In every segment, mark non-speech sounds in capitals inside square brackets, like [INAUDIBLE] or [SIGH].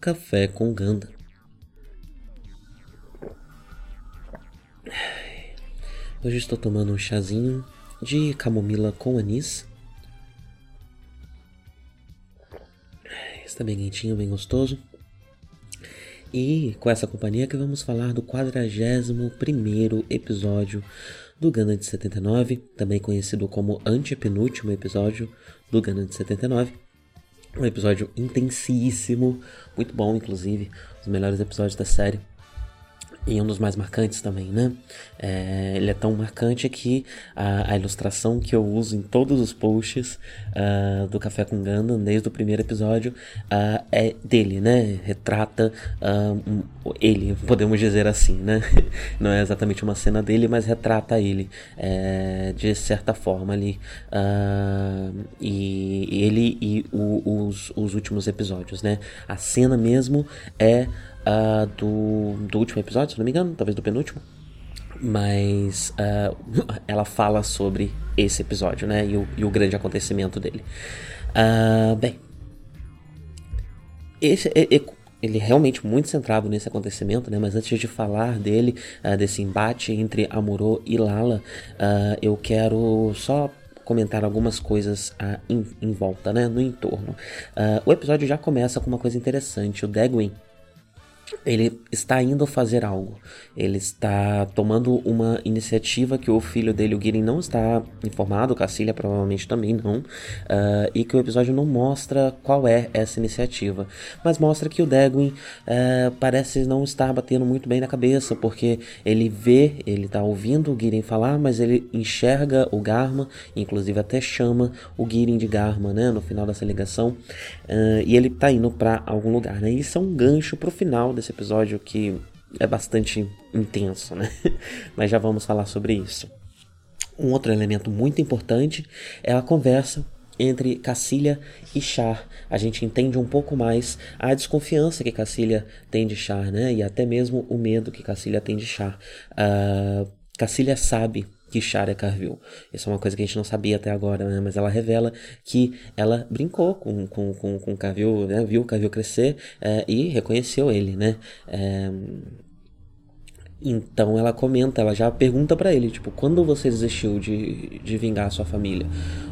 Café com Ganda. Hoje estou tomando um chazinho de camomila com anis. Está bem quentinho, bem gostoso. E com essa companhia que vamos falar do 41 primeiro episódio do Gana de 79, também conhecido como antepenúltimo episódio do Gana de 79. Um episódio intensíssimo, muito bom, inclusive, os melhores episódios da série e um dos mais marcantes também, né? É, ele é tão marcante que a, a, ilustração que eu uso em todos os posts uh, do Café com Gundam, desde o primeiro episódio, uh, é dele, né? Retrata uh, ele, podemos dizer assim, né? [LAUGHS] Não é exatamente uma cena dele, mas retrata ele é, de certa forma ali. e ele e o, os, os últimos episódios, né? A cena mesmo é uh, do, do último episódio, se não me engano, talvez do penúltimo. Mas uh, [LAUGHS] ela fala sobre esse episódio, né? E o, e o grande acontecimento dele. Uh, bem, esse, ele é realmente muito centrado nesse acontecimento, né? Mas antes de falar dele, uh, desse embate entre Amuro e Lala, uh, eu quero só comentar algumas coisas uh, em, em, volta, né? No entorno. o episódio já começa com uma coisa interessante. O Degwin ele está indo fazer algo. Ele está tomando uma iniciativa que o filho dele, o Gideon, não está informado, Cacilha provavelmente também não, uh, e que o episódio não mostra qual é essa iniciativa, mas mostra que o Degwin uh, parece não estar batendo muito bem na cabeça, porque ele vê, ele está ouvindo o Gideon falar, mas ele enxerga o Garma, inclusive até chama o Gideon de Garma, né, no final dessa ligação, uh, e ele está indo para algum lugar, né, isso é um gancho para o final desse episódio que é bastante intenso, né? [LAUGHS] Mas já vamos falar sobre isso. Um outro elemento muito importante é a conversa entre Cacilha e Char. A gente entende um pouco mais a desconfiança que Cacilha tem de Char, né? E até mesmo o medo que Cacilha tem de Char. Uh, Cacilha sabe que Char é Carville. Isso é uma coisa que a gente não sabia até agora, né? mas ela revela que ela brincou com, com, com, com Carville, né? viu o Carville crescer é, e reconheceu ele, né? É, então ela comenta, ela já pergunta para ele, tipo, quando você desistiu de, de vingar a sua família,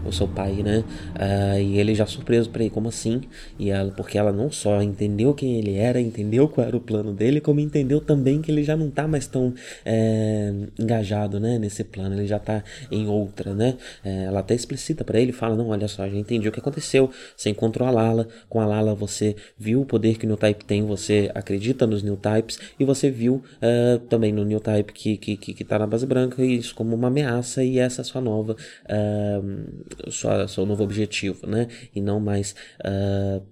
o seu pai, né? Uh, e ele já surpreso ele, como assim? E ela, porque ela não só entendeu quem ele era, entendeu qual era o plano dele, como entendeu também que ele já não tá mais tão é, engajado, né? Nesse plano, ele já tá em outra, né? É, ela até explicita para ele, fala, não, olha só, já entendi o que aconteceu, você encontrou a Lala, com a Lala você viu o poder que o New Type tem, você acredita nos New Types, e você viu uh, também no New Type que, que, que, que tá na base branca, e isso como uma ameaça, e essa é sua nova, uh, sua, seu novo objetivo, né? E não mais uh,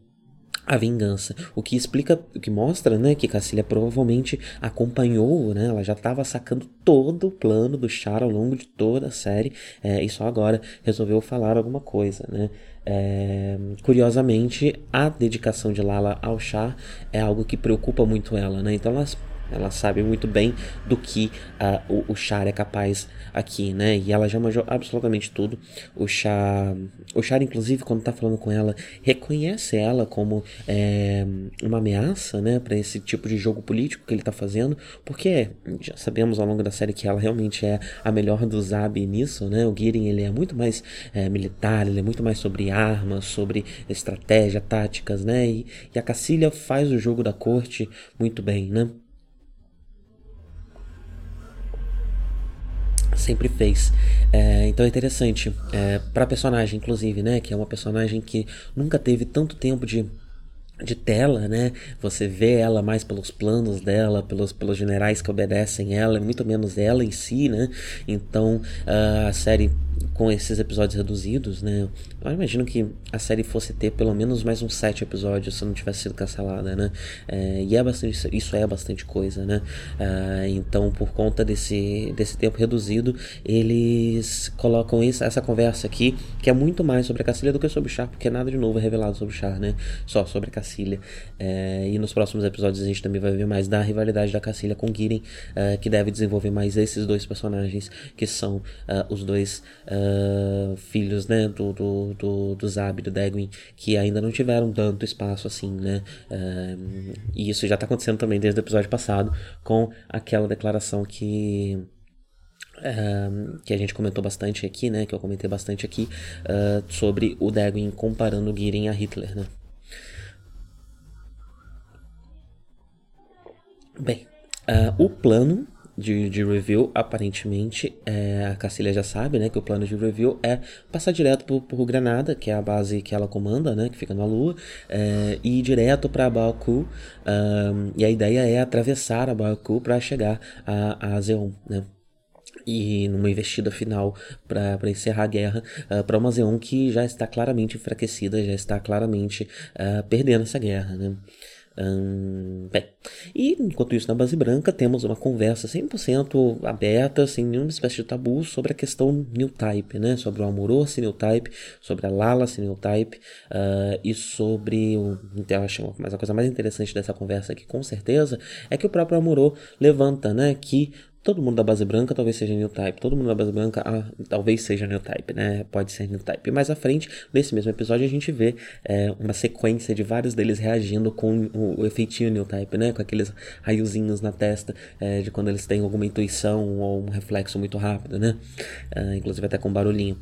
a vingança. O que explica, o que mostra, né, que Cacilha provavelmente acompanhou, né, ela já estava sacando todo o plano do Char ao longo de toda a série é, e só agora resolveu falar alguma coisa, né. É, curiosamente, a dedicação de Lala ao Char é algo que preocupa muito ela, né, então ela Ela sabe muito bem do que uh, o, o Char é capaz aqui, né? E ela já manjou absolutamente tudo. O Char, o Char inclusive, quando tá falando com ela, reconhece ela como é, uma ameaça, né? Para esse tipo de jogo político que ele tá fazendo, porque já sabemos ao longo da série que ela realmente é a melhor do Zab nisso, né? O Girin ele é muito mais é, militar, ele é muito mais sobre armas, sobre estratégia, táticas, né? E, e a Cacilha faz o jogo da corte muito bem, né? Sempre fez. É, então é interessante é, para personagem, inclusive, né? Que é uma personagem que nunca teve tanto tempo de de tela, né? Você vê ela mais pelos planos dela, pelos, pelos generais que obedecem ela, muito menos ela em si, né? Então a série com esses episódios reduzidos, né? Eu imagino que a série fosse ter pelo menos mais uns sete episódios se não tivesse sido cancelada, né? É, e é bastante, isso é bastante coisa, né? É, então, por conta desse, desse tempo reduzido, eles colocam isso, essa conversa aqui, que é muito mais sobre a Cacilha do que sobre o Char, porque nada de novo é revelado sobre o Char, né? Só sobre a Cacilha. É, e nos próximos episódios a gente também vai ver mais da rivalidade da Cacilha com Giren, é, que deve desenvolver mais esses dois personagens, que são uh, os dois uh, filhos, né, do, do, do, do Zab e do que ainda não tiveram tanto espaço assim, né, uh, e isso já está acontecendo também desde o episódio passado, com aquela declaração que Uh, que a gente comentou bastante aqui, né? Que eu comentei bastante aqui uh, sobre o Degwin comparando Girin a Hitler, né? Bem, uh, o plano de, de review, aparentemente, é, a Cacilha já sabe, né, que o plano de review é passar direto por, por Granada, que é a base que ela comanda, né, que fica na Lua, é, e ir direto para Baku, um, e a ideia é atravessar a Baku para chegar a, a Zeon, né e numa investida final para encerrar a guerra uh, para uma Zeon que já está claramente enfraquecida, já está claramente uh, perdendo essa guerra, né? Hum, bem, e enquanto isso na base branca temos uma conversa 100% aberta, sem nenhuma espécie de tabu sobre a questão new type, né? Sobre o Amoroso new type, sobre a Lala new type uh, e sobre o, então, acho, mas a coisa mais interessante dessa conversa aqui com certeza é que o próprio Amorô levanta, né? Que Todo mundo da base branca talvez seja new type. Todo mundo da base branca ah, talvez seja new type, né? Pode ser new type. Mais à frente, nesse mesmo episódio, a gente vê é, uma sequência de vários deles reagindo com o, o efeitinho new type, né? Com aqueles raiozinhos na testa é, de quando eles têm alguma intuição ou um reflexo muito rápido, né? É, inclusive até com barulhinho.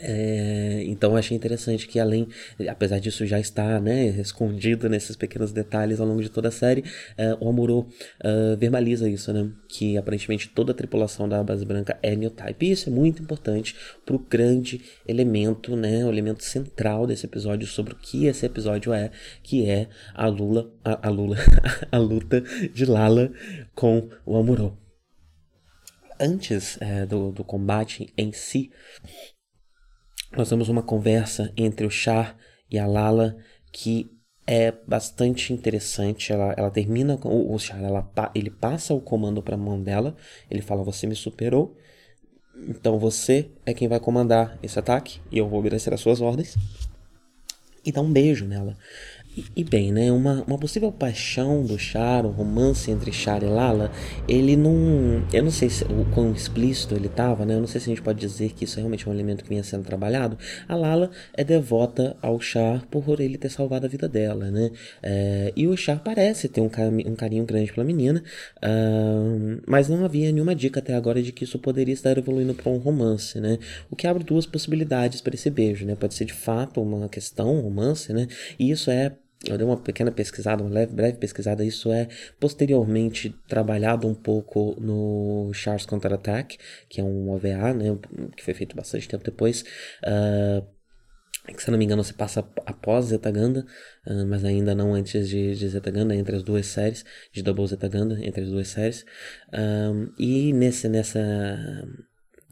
É, então achei interessante que além, apesar disso já estar né, escondido nesses pequenos detalhes ao longo de toda a série, é, o Amuro é, verbaliza isso, né? Que aparentemente toda a tripulação da base branca é new type. E isso é muito importante para o grande elemento, né? O elemento central desse episódio sobre o que esse episódio é, que é a Lula, a, a Lula, [LAUGHS] a luta de Lala com o Amuro. Antes é, do, do combate em si, nós temos uma conversa entre o Char e a Lala que é bastante interessante. Ela, ela termina com o, o Char, ela, ele passa o comando para a mão dela. Ele fala: Você me superou, então você é quem vai comandar esse ataque e eu vou obedecer às suas ordens. E dá um beijo nela. E, bem, né, uma, uma possível paixão do Char, um romance entre Char e Lala, ele não. Eu não sei se, o quão explícito ele estava, né? Eu não sei se a gente pode dizer que isso é realmente um elemento que vinha sendo trabalhado. A Lala é devota ao Char por ele ter salvado a vida dela, né? É, e o Char parece ter um, um carinho grande pela menina, uh, mas não havia nenhuma dica até agora de que isso poderia estar evoluindo para um romance, né? O que abre duas possibilidades para esse beijo, né? Pode ser de fato uma questão, um romance, né? E isso é eu dei uma pequena pesquisada, uma leve, breve pesquisada, isso é posteriormente trabalhado um pouco no Charles Counter-Attack, que é um OVA, né, que foi feito bastante tempo depois, uh, que se não me engano se passa após Zetaganda, uh, mas ainda não antes de, de Zetaganda, entre as duas séries, de Double Zetaganda, entre as duas séries, uh, e nesse, nessa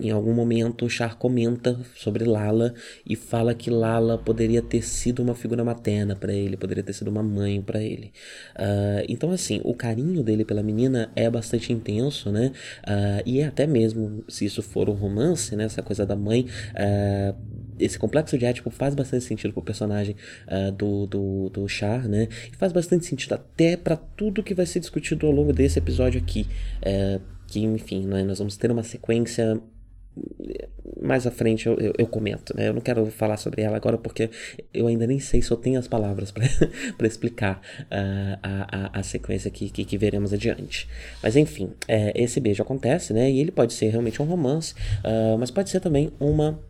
em algum momento, o Char comenta sobre Lala e fala que Lala poderia ter sido uma figura materna para ele, poderia ter sido uma mãe para ele. Uh, então, assim, o carinho dele pela menina é bastante intenso, né? Uh, e é até mesmo, se isso for um romance, né? Essa coisa da mãe. Uh, esse complexo de Édipo faz bastante sentido pro personagem do, do, do Char, né? E faz bastante sentido até para tudo que vai ser discutido ao longo desse episódio aqui. Uh, que, enfim, né, nós vamos ter uma sequência mais à frente eu, eu, eu, comento, né? Eu não quero falar sobre ela agora porque eu ainda nem sei se eu tenho as palavras para [LAUGHS] explicar uh, a, a, a, sequência que, que, que, veremos adiante. Mas enfim, é, esse beijo acontece, né? E ele pode ser realmente um romance, uh, mas pode ser também uma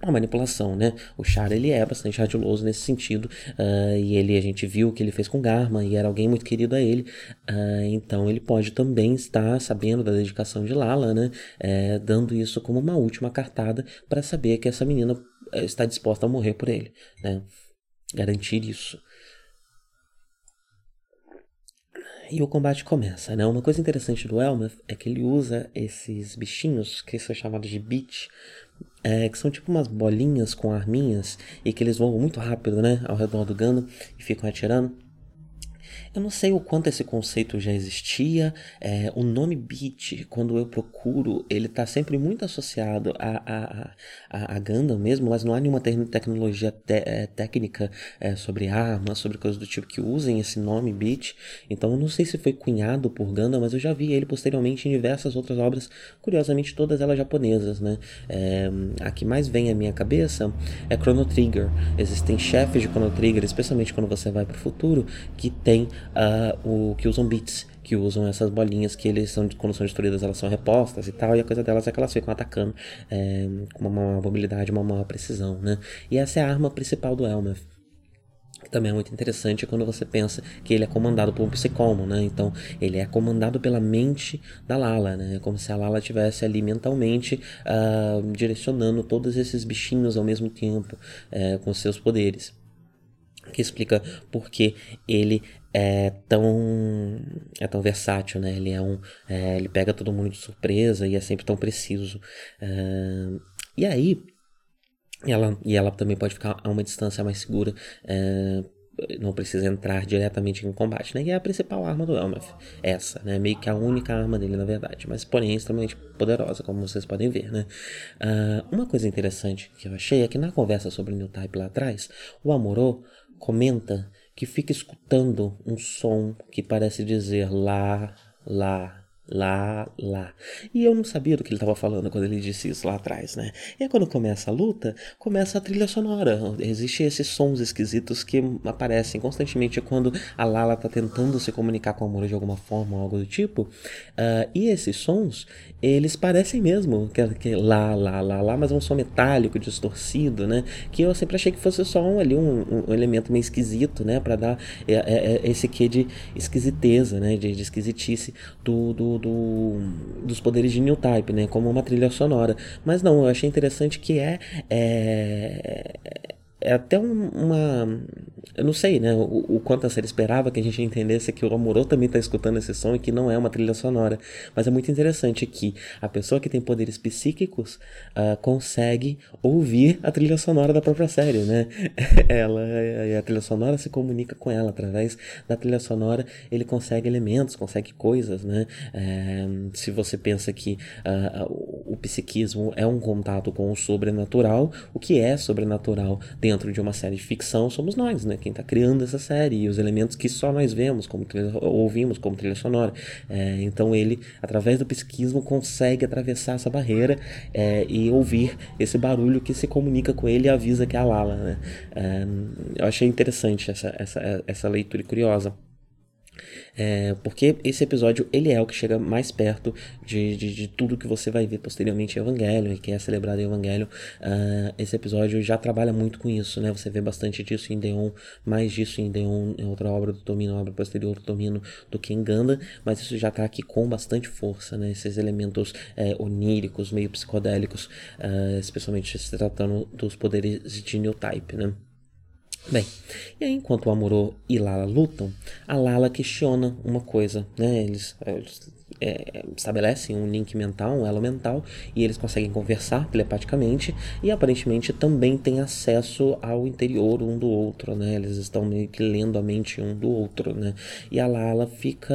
a manipulação, né? O Char ele é bastante ardiloso nesse sentido uh, e ele a gente viu o que ele fez com Garma e era alguém muito querido a ele, uh, então ele pode também estar sabendo da dedicação de Lala, né? É, dando isso como uma última cartada para saber que essa menina eh, está disposta a morrer por ele, né? Garantir isso. E o combate começa, né? Uma coisa interessante do Elmer é que ele usa esses bichinhos que são chamados de beat é, que são tipo umas bolinhas com arminhas e que eles voam muito rápido, né, ao redor do Gundam e ficam atirando. Eu não sei o quanto esse conceito já existia. É, o nome Beat, quando eu procuro, ele está sempre muito associado a, a, a, a, Gundam mesmo, mas não há nenhuma tecnologia te, é, técnica é, sobre armas, sobre coisas do tipo que usem esse nome Beat. Então eu não sei se foi cunhado por Gundam, mas eu já vi ele posteriormente em diversas outras obras, curiosamente todas elas japonesas, né? É, a que mais vem à minha cabeça é Chrono Trigger. Existem chefes de Chrono Trigger, especialmente quando você vai para o futuro, que tem uh, o que usam bits, que usam essas bolinhas que eles são, quando são destruídas, elas são repostas e tal, e a coisa delas é que elas ficam atacando é, com uma maior mobilidade, uma maior precisão, né? E essa é a arma principal do Elmeth que também é muito interessante quando você pensa que ele é comandado por um psicomo, né? Então, ele é comandado pela mente da Lala, né? É como se a Lala estivesse ali mentalmente uh, direcionando todos esses bichinhos ao mesmo tempo, uh, com seus poderes que explica por que ele é tão é tão versátil, né? Ele é um é, ele pega todo mundo de surpresa e é sempre tão preciso. É, e aí ela e ela também pode ficar a uma distância mais segura. É, não precisa entrar diretamente em combate, né? E é a principal arma do Elmeth, essa, né? Meio que a única arma dele, na verdade, mas porém é extremamente poderosa, como vocês podem ver, né? Uh, uma coisa interessante que eu achei é que na conversa sobre o New Type lá atrás, o Amorô comenta que fica escutando um som que parece dizer lá, lá, lá, lá. E eu não sabia do que ele estava falando quando ele disse isso lá atrás, né? E aí quando começa a luta, começa a trilha sonora. Existem esses sons esquisitos que aparecem constantemente quando a Lala está tentando se comunicar com a Amor de alguma forma, algo do tipo. Uh, e esses sons, eles parecem mesmo que, que lá, lá, lá, lá, mas é um som metálico, distorcido, né? Que eu sempre achei que fosse só um, ali um, um elemento meio esquisito, né? Para dar é, é, é, esse quê de esquisiteza, né? De, de esquisitice do, do do, dos poderes de New Type, né? Como uma trilha sonora. Mas não, eu achei interessante que é, é é até um, uma. Eu não sei, né? O, o, quanto a série esperava que a gente entendesse que o Amorô também está escutando esse som e que não é uma trilha sonora. Mas é muito interessante que a pessoa que tem poderes psíquicos uh, consegue ouvir a trilha sonora da própria série, né? [LAUGHS] ela, a trilha sonora se comunica com ela. Através da trilha sonora, ele consegue elementos, consegue coisas, né? É, se você pensa que uh, o psiquismo é um contato com o sobrenatural, o que é sobrenatural dentro dentro de uma série de ficção somos nós, né? Quem está criando essa série e os elementos que só nós vemos, como trilha, ouvimos como trilha sonora. É, então ele, através do psiquismo, consegue atravessar essa barreira é, e ouvir esse barulho que se comunica com ele e avisa que é a Lala. Né? É, eu achei interessante essa, essa, essa leitura curiosa. É, porque esse episódio ele é o que chega mais perto de, de, de tudo que você vai ver posteriormente em Evangelho e que é celebrado em Evangelho. Uh, esse episódio já trabalha muito com isso, né? Você vê bastante disso em Deon, mais disso em Deon, em outra obra do Tomino, obra posterior do Tomino, do que em Ganda, mas isso já está aqui com bastante força, né? Esses elementos é, oníricos, meio psicodélicos, uh, especialmente se tratando dos poderes de New Type, né? Bem, e aí enquanto o Amuro e Lala lutam, a Lala questiona uma coisa, né? Eles, eles é, estabelecem um link mental, um elo mental, e eles conseguem conversar telepaticamente e aparentemente também têm acesso ao interior um do outro, né? Eles estão meio que lendo a mente um do outro, né? E a Lala fica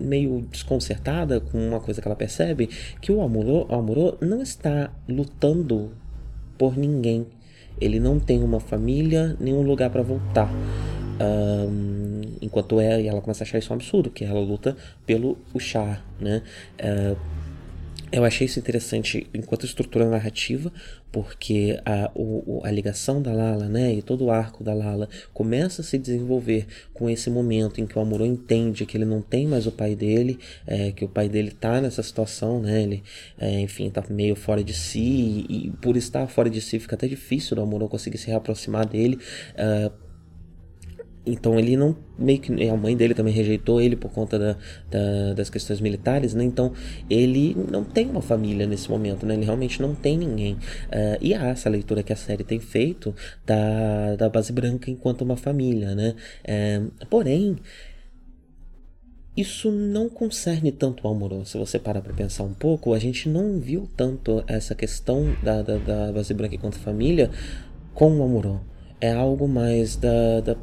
meio desconcertada com uma coisa que ela percebe, que o Amuro, o não está lutando por ninguém. Ele não tem uma família, nenhum lugar para voltar. Um, enquanto é, e ela começa a achar isso um absurdo, que ela luta pelo Char, né? Uh, eu achei isso interessante enquanto estrutura narrativa, porque a, o, a ligação da Lala, né, e todo o arco da Lala começa a se desenvolver com esse momento em que o Amuro entende que ele não tem mais o pai dele, é, que o pai dele tá nessa situação, né, ele, é, enfim, tá meio fora de si, e, e, por estar fora de si fica até difícil do Amuro conseguir se reaproximar dele, uh, então ele não meio que a mãe dele também rejeitou ele por conta da, da, das questões militares, né? Então ele não tem uma família nesse momento, né? Ele realmente não tem ninguém. Uh, e há essa leitura que a série tem feito da, da base branca enquanto uma família, né? Uh, porém isso não concerne tanto ao Amorô. Se você parar para pensar um pouco, a gente não viu tanto essa questão da, da, da base branca enquanto família com o Amorô é algo mais da, da,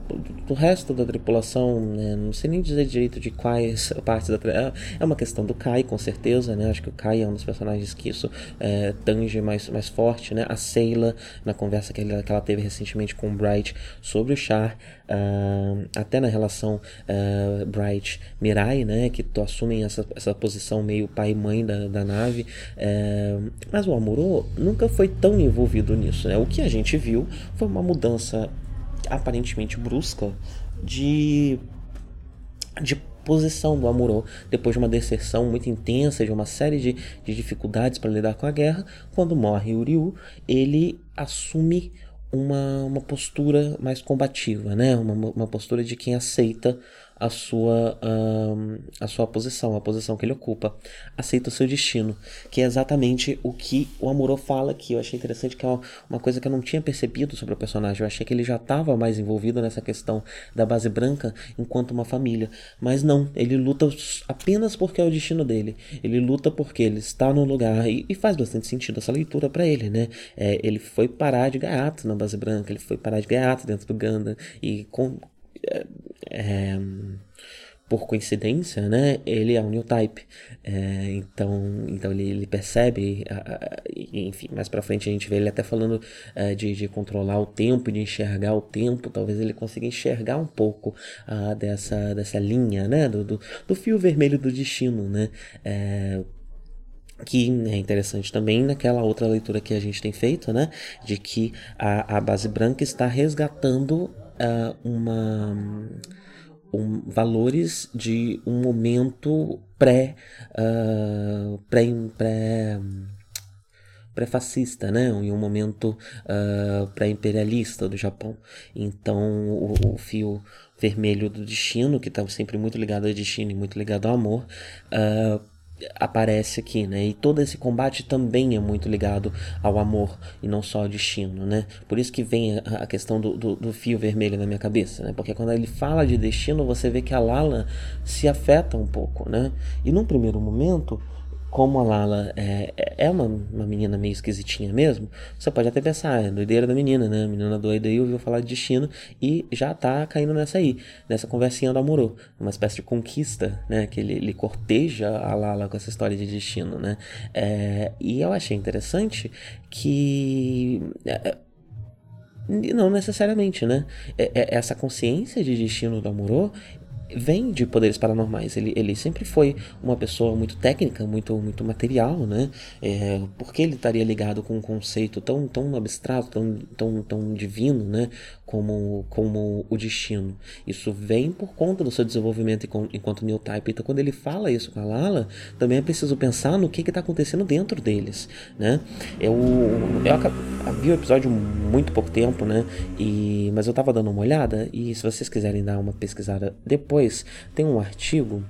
do resto da tripulação, né? não sei nem dizer direito de quais partes da é, é uma questão do Kai, com certeza, né? Acho que o Kai é um dos personagens que isso é, tange mais, mais forte, né? A Seila, na conversa que ela, que ela teve recentemente com o Bright sobre o Char, uh, até na relação uh, Bright-Mirai, né? Que assumem essa, essa posição meio pai e mãe da, da nave, uh, mas o Amuro nunca foi tão envolvido nisso, né? O que a gente viu foi uma mudança aparentemente brusca de de posição do Amuro depois de uma deserção muito intensa, de uma série de, de dificuldades para lidar com a guerra. Quando morre o Ryu, ele assume uma, uma postura mais combativa, né? uma, uma postura de quem aceita a sua, um, a sua posição, a posição que ele ocupa. Aceita o seu destino, que é exatamente o que o Amuro fala aqui. Eu achei interessante que é uma coisa que eu não tinha percebido sobre o personagem. Eu achei que ele já estava mais envolvido nessa questão da base branca enquanto uma família. Mas não, ele luta apenas porque é o destino dele. Ele luta porque ele está no lugar e, e faz bastante sentido essa leitura para ele, né? É, ele foi parar de gaiato na base branca, ele foi parar de gaiato dentro do Ganda e com, é, por coincidência, né, ele é um new type. É, então, então ele, ele percebe, enfim, mais para frente a gente vê ele até falando é, de, de controlar o tempo, de enxergar o tempo. Talvez ele consiga enxergar um pouco dessa, dessa linha, né, do, do, do, fio vermelho do destino, né. É, que é interessante também naquela outra leitura que a gente tem feito, né, de que a, a base branca está resgatando uh, uma um, valores de um momento pré uh, pré, pré pré-fascista, né? Em um momento uh, pré-imperialista do Japão. Então, o, o, fio vermelho do destino, que está sempre muito ligado ao destino e muito ligado ao amor, uh, aparece aqui, né? E todo esse combate também é muito ligado ao amor e não só ao destino, né? Por isso que vem a, questão do, do, do, fio vermelho na minha cabeça, né? Porque quando ele fala de destino, você vê que a Lala se afeta um pouco, né? E num primeiro momento, como a Lala é, é uma, uma menina meio esquisitinha mesmo, você pode até pensar, ah, é doideira da menina, né? A menina doida aí ouviu falar de destino e já tá caindo nessa aí, nessa conversinha do Amorô, uma espécie de conquista, né? Que ele, ele corteja a Lala com essa história de destino, né? É, e eu achei interessante que. É, não necessariamente, né? É, é, essa consciência de destino do Amorô vem de poderes paranormais. Ele, ele sempre foi uma pessoa muito técnica, muito, muito material, né? É, porque ele estaria ligado com um conceito tão, tão abstrato, tão, tão, tão divino, né? Como, como o destino. Isso vem por conta do seu desenvolvimento enquanto new type. Então, quando ele fala isso com a Lala, também é preciso pensar no que está acontecendo dentro deles, né? Eu, eu vi o episódio muito pouco tempo, né? E, mas eu estava dando uma olhada e se vocês quiserem dar uma pesquisada depois depois tem um artigo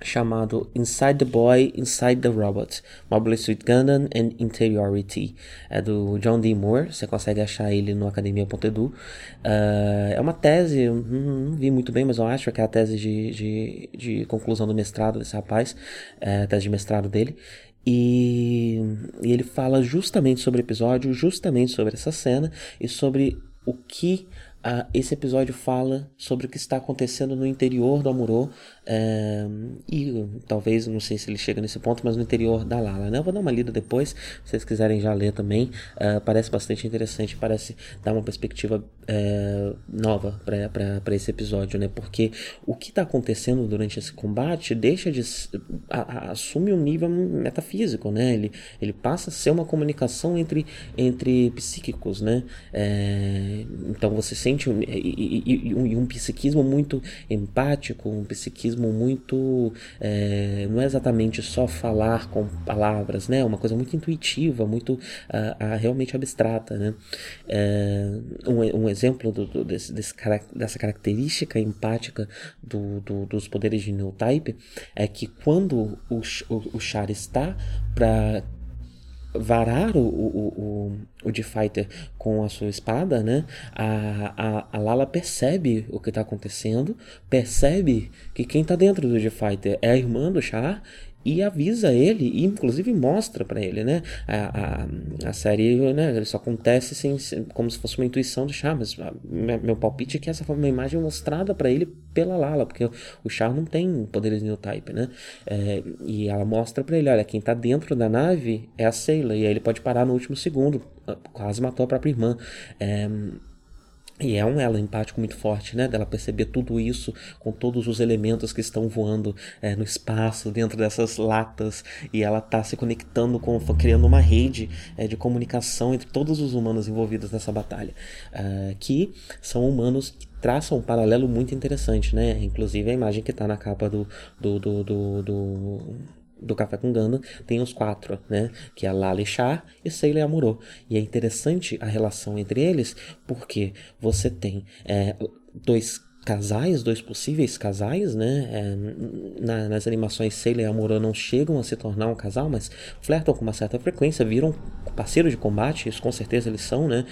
chamado Inside the Boy, Inside the Robot, Mobile Suit Gundam and Interiority, é do John D. Moore, você consegue achar ele no academia.edu. Uh, é uma tese, não, vi muito bem, mas eu acho que é a tese de, de, de conclusão do mestrado desse rapaz, é a tese de mestrado dele. E, e ele fala justamente sobre o episódio, justamente sobre essa cena e sobre o que esse episódio fala sobre o que está acontecendo no interior do Amuro, é, e talvez, não sei se ele chega nesse ponto, mas no interior da Lala, né? Eu vou dar uma lida depois, se vocês quiserem já ler também, uh, parece bastante interessante, parece dar uma perspectiva uh, nova para esse episódio, né? Porque o que está acontecendo durante esse combate deixa de a, a, assume um nível metafísico, né? Ele, ele passa a ser uma comunicação entre, entre psíquicos, né? É, então você sente um, e, e, e, um, psiquismo muito empático, um psiquismo muito é, não é exatamente só falar com palavras, né? Uma coisa muito intuitiva, muito uh, realmente abstrata, né? É, um, um, exemplo do, do, desse, desse, dessa característica empática do, dos poderes de New Type é que quando o, o, o Char está para varar o, o, o, o D-Fighter com a sua espada, né? A, a, a Lala percebe o que está acontecendo, percebe que quem está dentro do D-Fighter é a irmã do Char e avisa ele, e inclusive mostra para ele, né? A, a, a, série, né? Isso acontece sem, como se fosse uma intuição do Char, mas a, meu palpite é que essa foi uma imagem mostrada para ele pela Lala, porque o Char não tem poderes new type, né? É, e ela mostra para ele, olha, quem tá dentro da nave é a Sailor, e aí ele pode parar no último segundo, quase matou a própria irmã. É, e é um elo empático muito forte, né? Dela perceber tudo isso com todos os elementos que estão voando é, no espaço, dentro dessas latas, e ela tá se conectando com, criando uma rede é, de comunicação entre todos os humanos envolvidos nessa batalha, uh, que são humanos que traçam um paralelo muito interessante, né? Inclusive a imagem que está na capa do, do, do, do, do do Café com Ganda tem os quatro, né? Que é Lala e Char e e Amuro. E é interessante a relação entre eles, porque você tem é, dois casais, dois possíveis casais, né? É, na, nas animações Sailor e Amuro não chegam a se tornar um casal, mas flertam com uma certa frequência, viram parceiros de combate, isso com certeza eles são, né?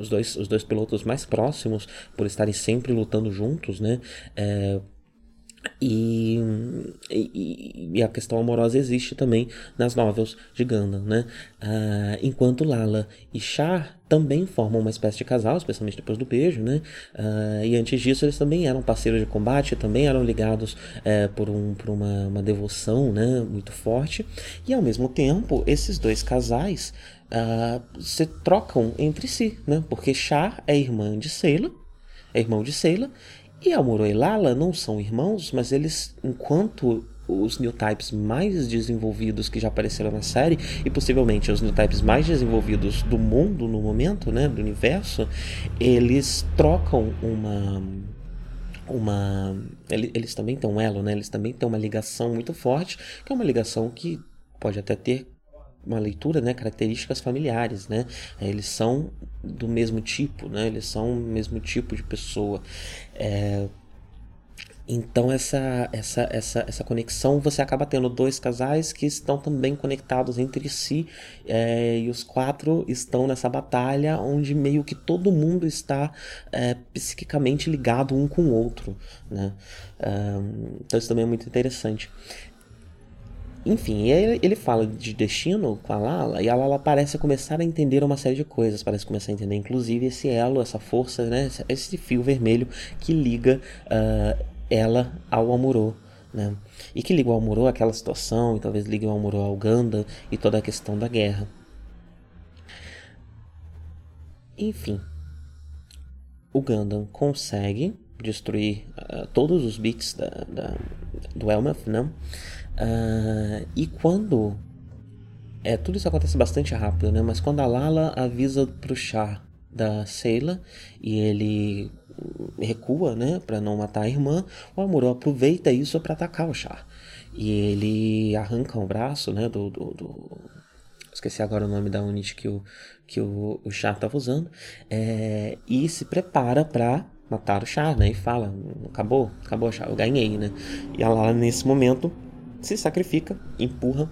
Os dois, os dois pilotos mais próximos, por estarem sempre lutando juntos, né? É, e, e, e, a questão amorosa existe também nas novelas de Gundam, né? Uh, enquanto Lala e Char também formam uma espécie de casal, especialmente depois do beijo, né? Uh, e antes disso eles também eram parceiros de combate, também eram ligados uh, por, um, por uma, uma devoção, né? Muito forte. E ao mesmo tempo, esses dois casais uh, se trocam entre si, né? Porque Char é irmã de Seila, é irmão de Seila, e Amuro e Lala não são irmãos, mas eles, enquanto os new types mais desenvolvidos que já apareceram na série e possivelmente os new types mais desenvolvidos do mundo no momento, né, do universo, eles trocam uma uma eles também têm um elo, né? Eles também têm uma ligação muito forte, que é uma ligação que pode até ter uma leitura, né, características familiares, né? Eles são do mesmo tipo, né? Eles são o mesmo tipo de pessoa. É... Então essa, essa, essa, essa conexão você acaba tendo dois casais que estão também conectados entre si é, e os quatro estão nessa batalha onde meio que todo mundo está é, psiquicamente ligado um com o outro, né? então isso também é muito interessante. Enfim, ele, fala de destino com a Lala e a Lala parece começar a entender uma série de coisas, parece começar a entender inclusive esse elo, essa força, né, esse fio vermelho que liga uh, ela ao Amuro. Né? E que liga o Amuro àquela situação, e talvez ligue o Amuro ao Ganda e toda a questão da guerra. Enfim, o Gundam consegue destruir uh, todos os bits da, da, do Elmath, né? Uh, e quando. É, tudo isso acontece bastante rápido, né? Mas quando a Lala avisa pro Char da Seila e ele recua, né, para não matar a irmã, o Amuro aproveita isso para atacar o Char. E ele arranca o braço, né, do, do, do... esqueci agora o nome da unit que o que o, o Char estava usando, é, e se prepara para matar o Char, né, e fala, acabou, acabou, Char, eu ganhei, né. E a Lala nesse momento se sacrifica, empurra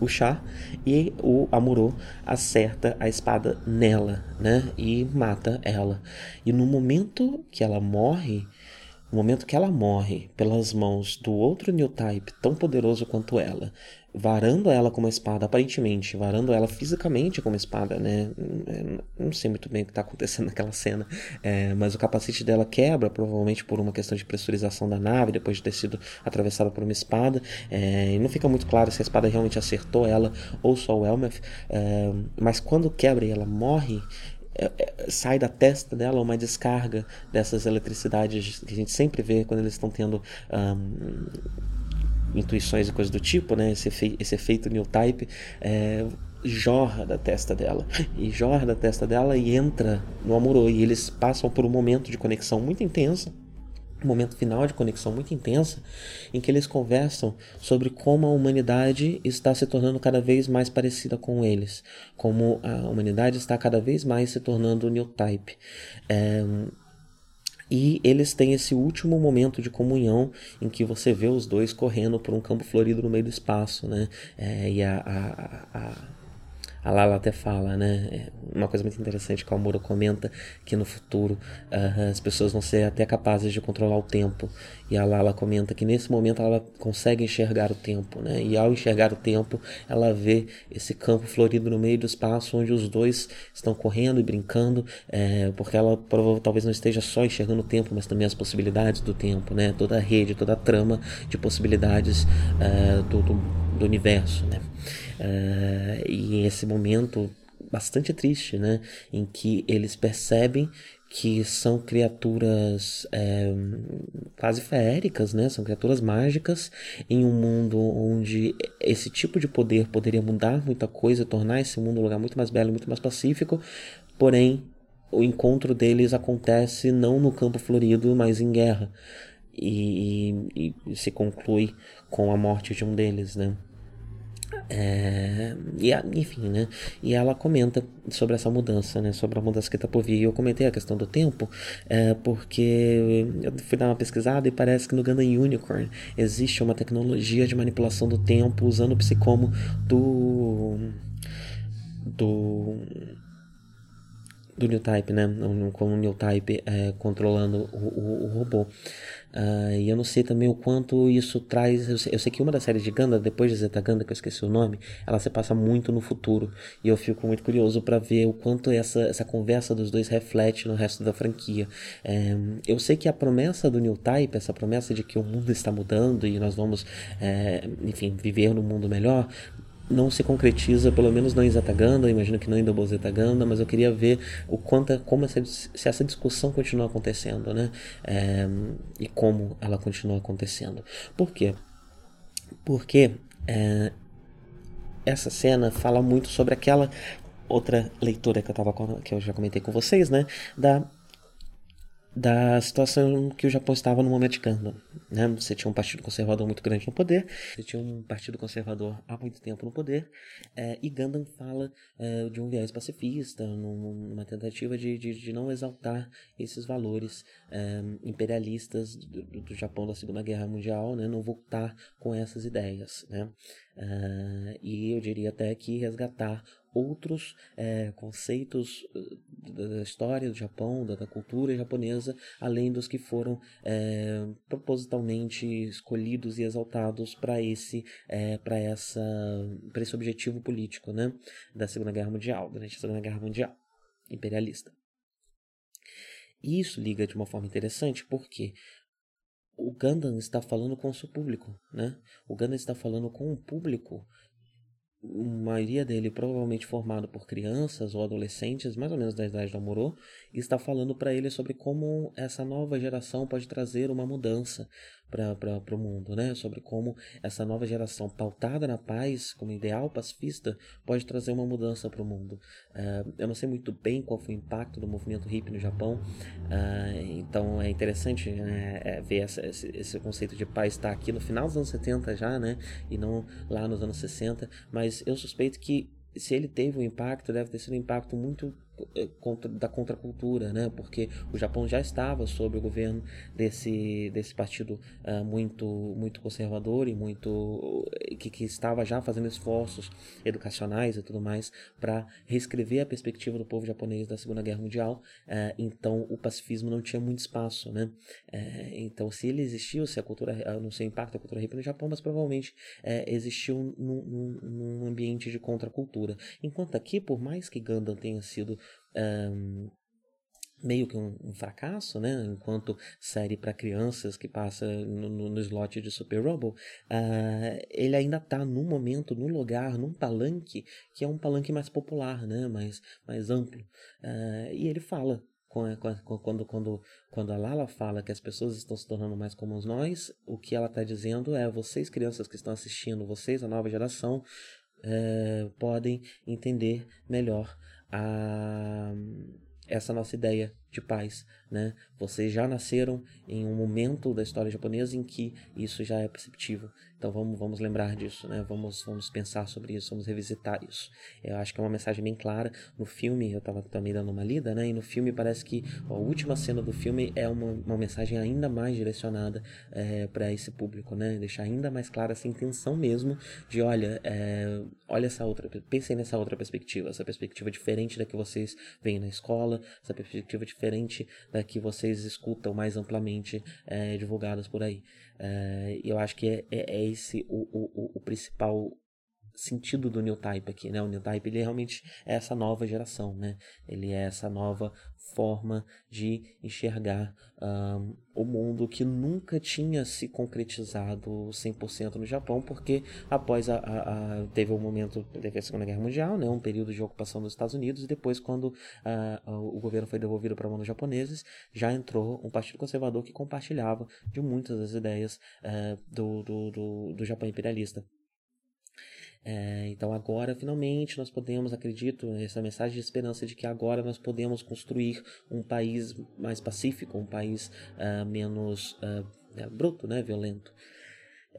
o chá e o Amuro acerta a espada nela, né? E mata ela. E no momento que ela morre, no momento que ela morre pelas mãos do outro New Type tão poderoso quanto ela, varando ela com uma espada, aparentemente, varando ela fisicamente com uma espada, né? É, não sei muito bem o que está acontecendo [LAUGHS] naquela cena, é, mas o capacete dela quebra, provavelmente por uma questão de pressurização da nave, depois de ter sido atravessada por uma espada, é, e não fica muito claro se a espada realmente acertou ela ou só o Elmeth, é, mas quando quebra e ela morre, é, é, sai da testa dela uma descarga dessas eletricidades que a gente sempre vê quando eles estão tendo um, intuições e coisas do tipo, né? Esse, efe esse efeito new type é, jorra da testa dela e jorra da testa dela e entra no Amuro e eles passam por um momento de conexão muito intensa um momento final de conexão muito intensa, em que eles conversam sobre como a humanidade está se tornando cada vez mais parecida com eles, como a humanidade está cada vez mais se tornando new type. É, e eles têm esse último momento de comunhão em que você vê os dois correndo por um campo florido no meio do espaço, né? É, e a, a, a a Lala até fala, né? É uma coisa muito interessante que o Amuro comenta que no futuro uh, as pessoas vão ser até capazes de controlar o tempo. E a Lala comenta que nesse momento ela consegue enxergar o tempo, né? E ao enxergar o tempo, ela vê esse campo florido no meio do espaço onde os dois estão correndo e brincando, é, porque ela talvez não esteja só enxergando o tempo, mas também as possibilidades do tempo, né? Toda a rede, toda a trama de possibilidades uh, do, do, do universo, né? Uh, e esse momento bastante triste, né? Em que eles percebem que são criaturas é, quase feéricas, né? São criaturas mágicas em um mundo onde esse tipo de poder poderia mudar muita coisa, tornar esse mundo um lugar muito mais belo, muito mais pacífico. Porém, o encontro deles acontece não no campo florido, mas em guerra. E, e, e se conclui com a morte de um deles, né? É, e enfim, né? E ela comenta sobre essa mudança, né? Sobre a mudança que está por vir. E eu comentei a questão do tempo, é, porque eu fui dar uma pesquisada e parece que no Gundam Unicorn existe uma tecnologia de manipulação do tempo usando o psicomo do do do New Type, né? Com o New Type é, controlando o, o, o robô. Uh, e eu não sei também o quanto isso traz. Eu sei, eu sei, que uma das séries de Ganda, depois de Zeta Ganda, que eu esqueci o nome, ela se passa muito no futuro. E eu fico muito curioso para ver o quanto essa, essa conversa dos dois reflete no resto da franquia. É, eu sei que a promessa do New Type, essa promessa de que o mundo está mudando e nós vamos, é, enfim, viver num mundo melhor, não se concretiza, pelo menos não em Zetaganda, imagino que não em Double mas eu queria ver o quanto, como essa, se essa discussão continua acontecendo, né? É, e como ela continua acontecendo. Por quê? Porque é, essa cena fala muito sobre aquela outra leitura que eu, tava, que eu já comentei com vocês, né? Da da situação que o Japão estava no momento de Gandhi. Né? Você tinha um partido conservador muito grande no poder, você tinha um partido conservador há muito tempo no poder, é, e Gundam fala é, de um viés pacifista, numa tentativa de, de, de não exaltar esses valores é, imperialistas do, do, Japão da Segunda Guerra Mundial, né? não voltar com essas ideias. Né? e eu diria até que resgatar outros é, conceitos eh, da história do Japão, da, da, cultura japonesa, além dos que foram é, propositalmente escolhidos e exaltados para esse, é, para essa, para esse objetivo político, né, da Segunda Guerra Mundial, durante a Segunda Guerra Mundial imperialista. isso liga de uma forma interessante porque o Gundam está falando com o seu público, né? O Gundam está falando com um público maioria dele provavelmente formado por crianças ou adolescentes, mais ou menos da idade do Amorô, e está falando para ele sobre como essa nova geração pode trazer uma mudança para o mundo, né? Sobre como essa nova geração pautada na paz, como ideal pacifista, pode trazer uma mudança para o mundo. Uh, eu não sei muito bem qual foi o impacto do movimento hippie no Japão, uh, então é interessante né, é ver essa, esse, esse, conceito de paz estar aqui no final dos anos 70 já, né? E não lá nos anos 60, mas eu suspeito que se ele teve um impacto, deve ter sido um impacto muito contra, da contracultura, né? Porque o Japão já estava sob o governo desse, desse partido uh, muito muito conservador e muito que, que estava já fazendo esforços educacionais e tudo mais para reescrever a perspectiva do povo japonês da Segunda Guerra Mundial. Uh, então o pacifismo não tinha muito espaço, né? Uh, então se ele existiu, se a cultura, não sei o impacto da cultura hippie no Japão, mas provavelmente existiu num, num, num ambiente de contracultura. Enquanto aqui, por mais que Gundam tenha sido um, meio que um, um, fracasso, né? Enquanto série para crianças que passa no, no, no, slot de Super Rumble, uh, ele ainda está num momento, num lugar, num palanque que é um palanque mais popular, né? Mais, mais amplo. Uh, e ele fala quando, quando, quando a Lala fala que as pessoas estão se tornando mais como nós, o que ela está dizendo é: vocês, crianças que estão assistindo, vocês, a nova geração, é, podem entender melhor a, essa nossa ideia de paz, né? Vocês já nasceram em um momento da história japonesa em que isso já é perceptível. Então vamos, vamos lembrar disso, né? Vamos, vamos pensar sobre isso, vamos revisitar isso. Eu acho que é uma mensagem bem clara. No filme, eu estava também dando uma lida, né? E no filme parece que a última cena do filme é uma, uma mensagem ainda mais direcionada é, para esse público, né? Deixar ainda mais clara essa intenção mesmo de, olha, é, olha essa outra, pensem nessa outra perspectiva, essa perspectiva diferente da que vocês veem na escola, essa perspectiva diferente da que vocês escutam mais amplamente é, divulgadas por aí. É, eu acho que é, é, é esse o, o, o principal sentido do New Type aqui, né? O New Type ele realmente é essa nova geração, né? Ele é essa nova forma de enxergar um, o mundo que nunca tinha se concretizado 100% no Japão, porque após a, a, a, teve o um momento teve a Segunda Guerra Mundial, né? Um período de ocupação dos Estados Unidos e depois quando uh, o governo foi devolvido para a mão dos japoneses, já entrou um partido conservador que compartilhava de muitas das ideias uh, do, do, do, do Japão imperialista. É, então agora finalmente nós podemos, acredito, essa mensagem de esperança de que agora nós podemos construir um país mais pacífico, um país uh, menos uh, bruto, né, violento.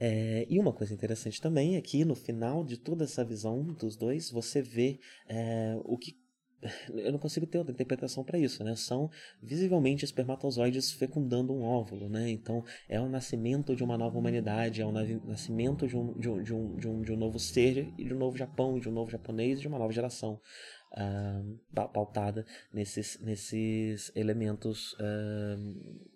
É, e uma coisa interessante também é que no final de toda essa visão dos dois, você vê é, o que [LAUGHS] eu não consigo ter outra interpretação para isso, né? São visivelmente espermatozoides fecundando um óvulo, né? Então é o nascimento de uma nova humanidade, é o nascimento de um, de um, de um, de um, novo ser e de um novo Japão, de um novo japonês, de uma nova geração uh, pautada nesses, nesses elementos uh,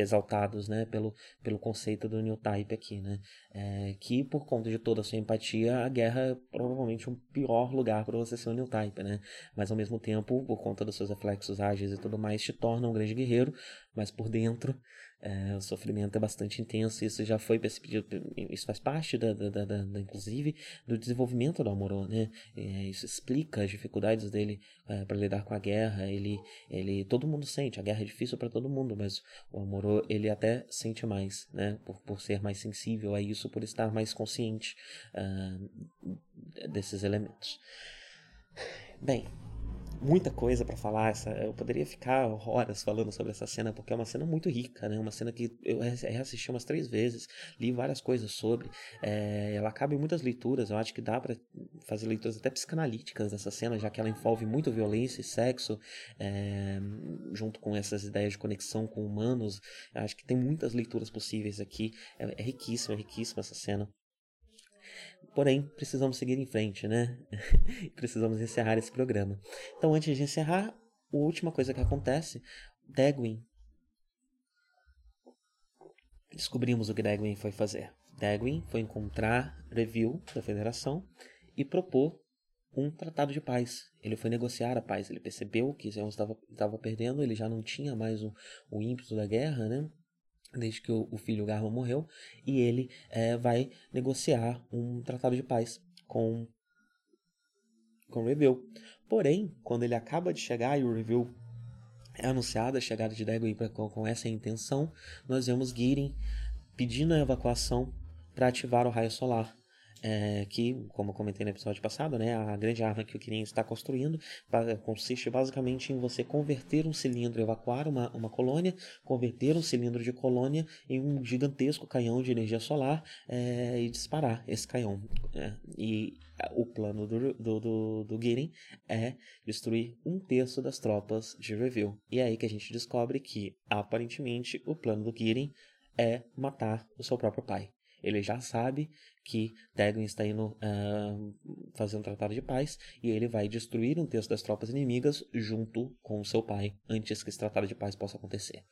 exaltados né, pelo, pelo conceito do New Type aqui, né, é, que por conta de toda a sua empatia, a guerra é provavelmente um pior lugar para você ser um New Type, né, mas ao mesmo tempo, por conta dos seus reflexos ágeis e tudo mais, te torna um grande guerreiro, mas por dentro é, o sofrimento é bastante intenso, isso já foi percebido, isso faz parte, da, da, da, da inclusive, do desenvolvimento do Amorô, né? É, isso explica as dificuldades dele é, para lidar com a guerra. Ele, ele, todo mundo sente, a guerra é difícil para todo mundo, mas o Amorô ele até sente mais, né? Por, por ser mais sensível a isso, por estar mais consciente uh, desses elementos. Bem, muita coisa para falar. Essa, eu poderia ficar horas falando sobre essa cena, porque é uma cena muito rica, né? Uma cena que eu reassisti umas três vezes, li várias coisas sobre. É, ela cabe em muitas leituras, eu acho que dá para fazer leituras até psicanalíticas dessa cena, já que ela envolve muito violência e sexo, é, junto com essas ideias de conexão com humanos. Eu acho que tem muitas leituras possíveis aqui. É, é riquíssima, riquíssima essa cena. Porém, precisamos seguir em frente, né? [LAUGHS] precisamos encerrar esse programa. Então, antes de encerrar, a última coisa que acontece, Dagwin. Descobrimos o que Dagwin foi fazer. Dagwin foi encontrar review da federação e propor um tratado de paz. Ele foi negociar a paz. Ele percebeu que Zeus estava perdendo, ele já não tinha mais o, o ímpeto da guerra, né? Desde que o, o filho Garma morreu, e ele é, vai negociar um tratado de paz com com o. Porém, quando ele acaba de chegar e o Review é anunciada a chegada de Dagon com, com essa intenção, nós vemos Girin pedindo a evacuação para ativar o raio solar. É, que, como eu comentei no episódio passado, né, a grande arma que o Kirin está construindo consiste basicamente em você converter um cilindro, evacuar uma, uma colônia, converter um cilindro de colônia em um gigantesco canhão de energia solar é, e disparar esse canhão. É, e o plano do, do, do, do Girin é destruir um terço das tropas de Review. E é aí que a gente descobre que, aparentemente, o plano do Girin é matar o seu próprio pai. Ele já sabe que Dagon está indo uh, fazer um tratado de paz e ele vai destruir um terço das tropas inimigas junto com seu pai antes que esse tratado de paz possa acontecer.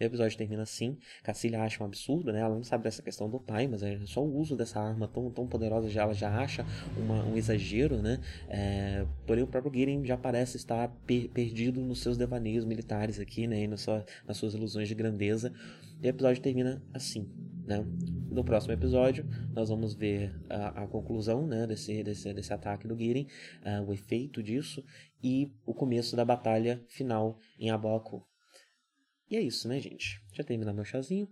O episódio termina assim. Cacilha acha um absurdo, né? Ela não sabe dessa questão do pai, mas é só o uso dessa arma tão, tão poderosa já ela já acha uma, um exagero, né? É, porém, o próprio Girin já parece estar per perdido nos seus devaneios militares aqui, né? E na sua, nas suas ilusões de grandeza. E o episódio termina assim. Né? No próximo episódio, nós vamos ver a, a conclusão né, desse, desse, desse ataque do Girin, uh, o efeito disso e o começo da batalha final em Abaku. E é isso, né, gente? Já terminar meu chazinho.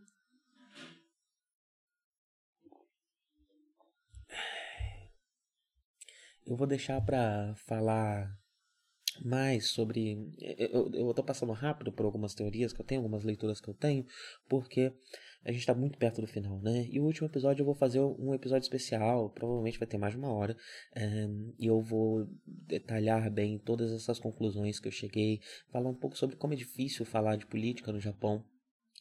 Eu vou deixar para falar mais sobre. Eu, eu tô passando rápido por algumas teorias que eu tenho, algumas leituras que eu tenho, porque a gente está muito perto do final, né? E o último episódio eu vou fazer um episódio especial, provavelmente vai ter mais de uma hora, é, e eu vou detalhar bem todas essas conclusões que eu cheguei, falar um pouco sobre como é difícil falar de política no Japão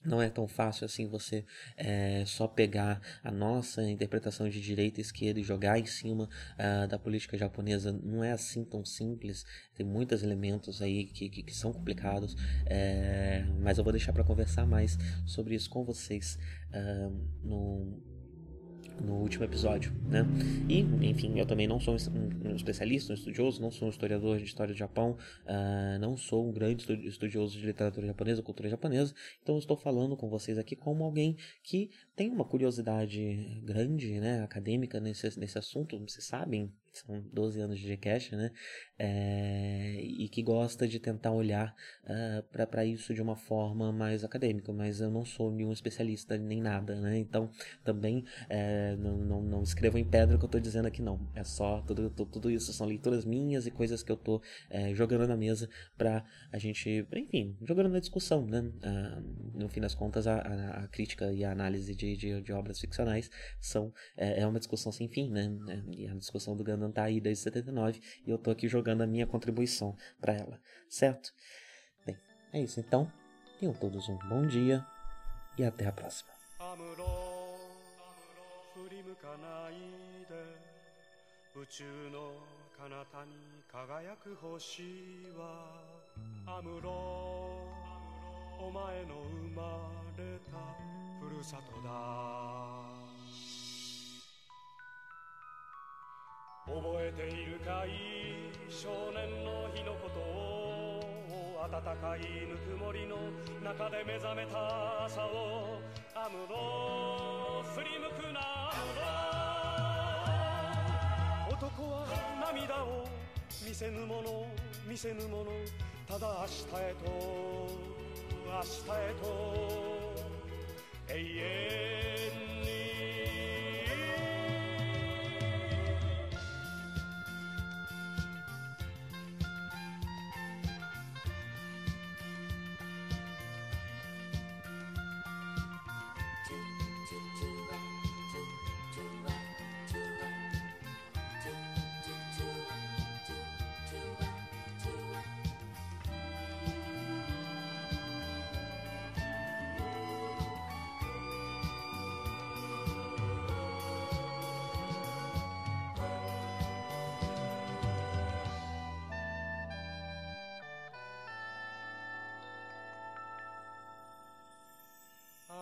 não é tão fácil assim você é, só pegar a nossa interpretação de direita e esquerda e jogar em cima uh, da política japonesa. Não é assim tão simples. Tem muitos elementos aí que, que, que são complicados. É, mas eu vou deixar para conversar mais sobre isso com vocês uh, no no último episódio, né? E, enfim, eu também não sou um especialista, um estudioso, não sou um historiador de história do Japão, uh, não sou um grande estudioso de literatura japonesa, cultura japonesa, então estou falando com vocês aqui como alguém que tem uma curiosidade grande, né, acadêmica nesse, nesse assunto, vocês sabem, são 12 anos de Gcash, né? É, e que gosta de tentar olhar uh, ah, para isso de uma forma mais acadêmica, mas eu não sou nenhum especialista nem nada, né? Então também é, não, não, não escrevam em pedra o que eu estou dizendo aqui, não. É só tudo, tudo, isso são leituras minhas e coisas que eu estou é, jogando na mesa para a gente, enfim, jogando na discussão, né? Uh, no fim das contas, a, a, a, crítica e a análise de, de, de obras ficcionais são é, é uma discussão sem fim, né? E a discussão do Gundam não tá aí desde 79 e eu tô aqui jogando a minha contribuição para ela, certo? Bem, é isso então. Tenham todos um bom dia e até a próxima. 宇宙の彼方に輝く星はアムロお前の生まれたふるさとだ 覚えているかい少年の日のことを暖かいぬくもりの中で目覚めた朝をアムロ振り向くなアムロ男は涙を見せぬもの見せぬものただ明日へと明日へと永遠